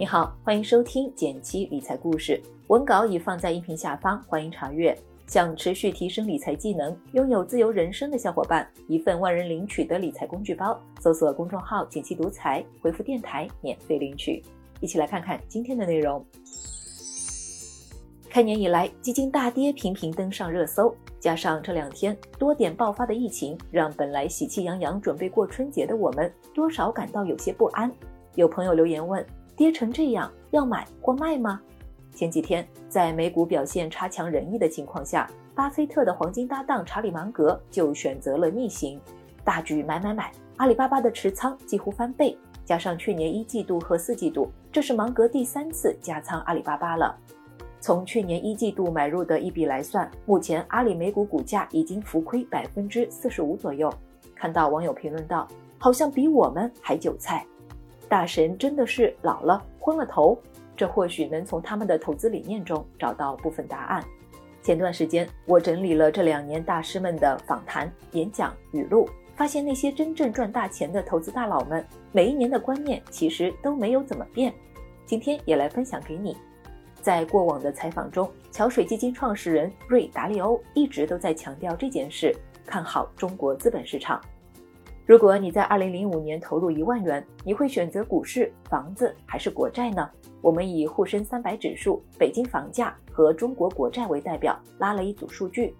你好，欢迎收听简七理财故事，文稿已放在音频下方，欢迎查阅。想持续提升理财技能、拥有自由人生的小伙伴，一份万人领取的理财工具包，搜索公众号“简七独裁，回复“电台”免费领取。一起来看看今天的内容。开年以来，基金大跌频频登上热搜，加上这两天多点爆发的疫情，让本来喜气洋洋准备过春节的我们，多少感到有些不安。有朋友留言问。跌成这样，要买或卖吗？前几天在美股表现差强人意的情况下，巴菲特的黄金搭档查理芒格就选择了逆行，大举买买买，阿里巴巴的持仓几乎翻倍。加上去年一季度和四季度，这是芒格第三次加仓阿里巴巴了。从去年一季度买入的一笔来算，目前阿里美股股价已经浮亏百分之四十五左右。看到网友评论道：“好像比我们还韭菜。”大神真的是老了昏了头，这或许能从他们的投资理念中找到部分答案。前段时间我整理了这两年大师们的访谈、演讲语录，发现那些真正赚大钱的投资大佬们，每一年的观念其实都没有怎么变。今天也来分享给你。在过往的采访中，桥水基金创始人瑞达利欧一直都在强调这件事，看好中国资本市场。如果你在二零零五年投入一万元，你会选择股市、房子还是国债呢？我们以沪深三百指数、北京房价和中国国债为代表，拉了一组数据。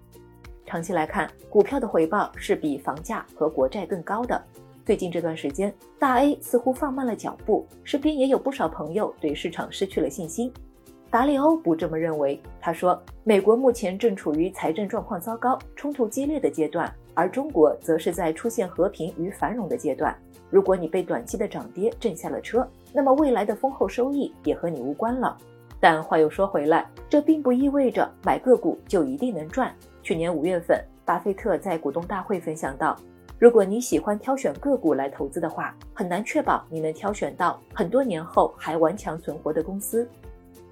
长期来看，股票的回报是比房价和国债更高的。最近这段时间，大 A 似乎放慢了脚步，身边也有不少朋友对市场失去了信心。达利欧不这么认为，他说：“美国目前正处于财政状况糟糕、冲突激烈的阶段。”而中国则是在出现和平与繁荣的阶段。如果你被短期的涨跌震下了车，那么未来的丰厚收益也和你无关了。但话又说回来，这并不意味着买个股就一定能赚。去年五月份，巴菲特在股东大会分享到，如果你喜欢挑选个股来投资的话，很难确保你能挑选到很多年后还顽强存活的公司。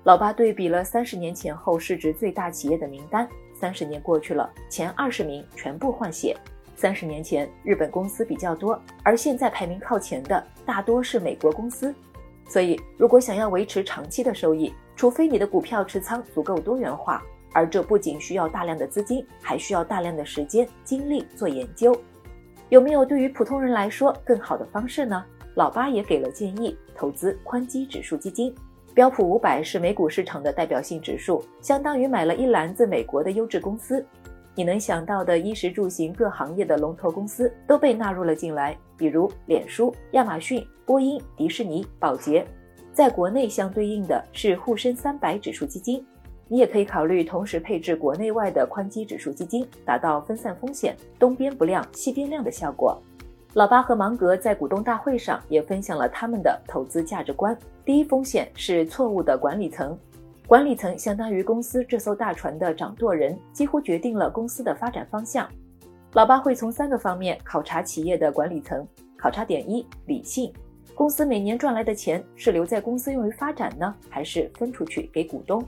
老巴对比了三十年前后市值最大企业的名单。三十年过去了，前二十名全部换血。三十年前，日本公司比较多，而现在排名靠前的大多是美国公司。所以，如果想要维持长期的收益，除非你的股票持仓足够多元化，而这不仅需要大量的资金，还需要大量的时间精力做研究。有没有对于普通人来说更好的方式呢？老八也给了建议：投资宽基指数基金。标普五百是美股市场的代表性指数，相当于买了一篮子美国的优质公司。你能想到的衣食住行各行业的龙头公司都被纳入了进来，比如脸书、亚马逊、波音、迪士尼、宝洁。在国内相对应的是沪深三百指数基金。你也可以考虑同时配置国内外的宽基指数基金，达到分散风险、东边不亮西边亮的效果。老巴和芒格在股东大会上也分享了他们的投资价值观。第一风险是错误的管理层，管理层相当于公司这艘大船的掌舵人，几乎决定了公司的发展方向。老巴会从三个方面考察企业的管理层。考察点一：理性。公司每年赚来的钱是留在公司用于发展呢，还是分出去给股东？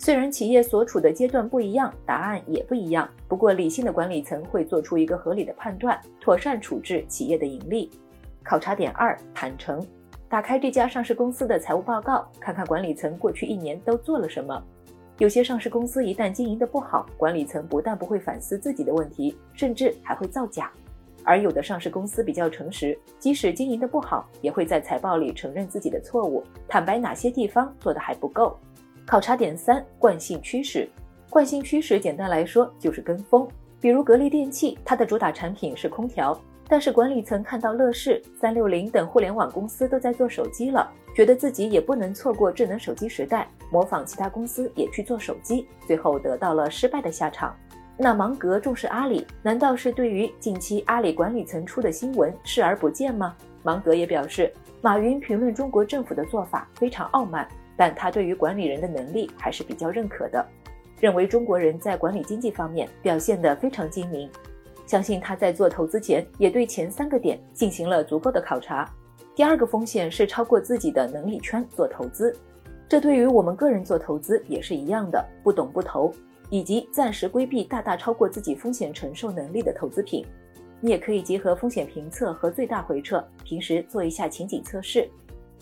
虽然企业所处的阶段不一样，答案也不一样。不过，理性的管理层会做出一个合理的判断，妥善处置企业的盈利。考察点二：坦诚。打开这家上市公司的财务报告，看看管理层过去一年都做了什么。有些上市公司一旦经营的不好，管理层不但不会反思自己的问题，甚至还会造假；而有的上市公司比较诚实，即使经营的不好，也会在财报里承认自己的错误，坦白哪些地方做的还不够。考察点三：惯性趋势。惯性趋势简单来说就是跟风。比如格力电器，它的主打产品是空调，但是管理层看到乐视、三六零等互联网公司都在做手机了，觉得自己也不能错过智能手机时代，模仿其他公司也去做手机，最后得到了失败的下场。那芒格重视阿里，难道是对于近期阿里管理层出的新闻视而不见吗？芒格也表示，马云评论中国政府的做法非常傲慢。但他对于管理人的能力还是比较认可的，认为中国人在管理经济方面表现得非常精明，相信他在做投资前也对前三个点进行了足够的考察。第二个风险是超过自己的能力圈做投资，这对于我们个人做投资也是一样的，不懂不投，以及暂时规避大大超过自己风险承受能力的投资品。你也可以结合风险评测和最大回撤，平时做一下情景测试。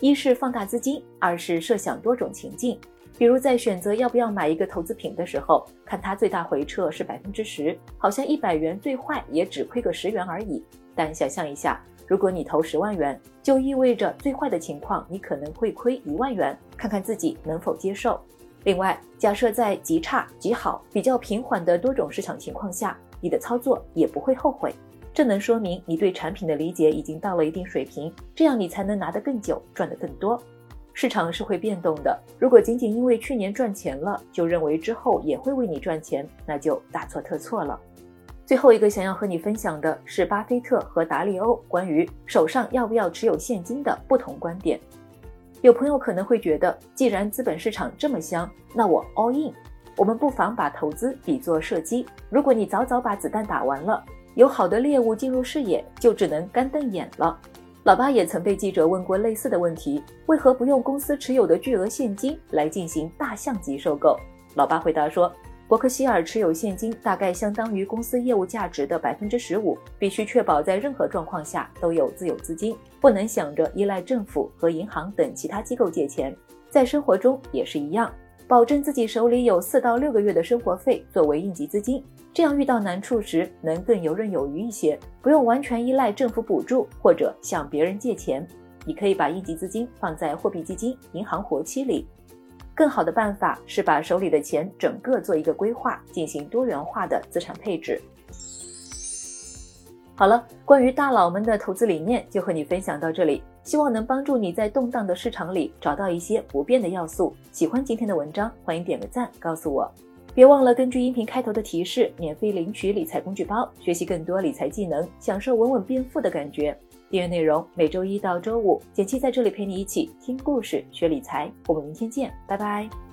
一是放大资金，二是设想多种情境。比如在选择要不要买一个投资品的时候，看它最大回撤是百分之十，好像一百元最坏也只亏个十元而已。但想象一下，如果你投十万元，就意味着最坏的情况你可能会亏一万元，看看自己能否接受。另外，假设在极差、极好、比较平缓的多种市场情况下，你的操作也不会后悔。这能说明你对产品的理解已经到了一定水平，这样你才能拿得更久，赚得更多。市场是会变动的，如果仅仅因为去年赚钱了就认为之后也会为你赚钱，那就大错特错了。最后一个想要和你分享的是巴菲特和达利欧关于手上要不要持有现金的不同观点。有朋友可能会觉得，既然资本市场这么香，那我 all in。我们不妨把投资比作射击，如果你早早把子弹打完了，有好的猎物进入视野，就只能干瞪眼了。老八也曾被记者问过类似的问题：为何不用公司持有的巨额现金来进行大象级收购？老八回答说：伯克希尔持有现金大概相当于公司业务价值的百分之十五，必须确保在任何状况下都有自有资金，不能想着依赖政府和银行等其他机构借钱。在生活中也是一样。保证自己手里有四到六个月的生活费作为应急资金，这样遇到难处时能更游刃有余一些，不用完全依赖政府补助或者向别人借钱。你可以把应急资金放在货币基金、银行活期里。更好的办法是把手里的钱整个做一个规划，进行多元化的资产配置。好了，关于大佬们的投资理念就和你分享到这里。希望能帮助你在动荡的市场里找到一些不变的要素。喜欢今天的文章，欢迎点个赞，告诉我。别忘了根据音频开头的提示，免费领取理财工具包，学习更多理财技能，享受稳稳变富的感觉。订阅内容每周一到周五，简七在这里陪你一起听故事、学理财。我们明天见，拜拜。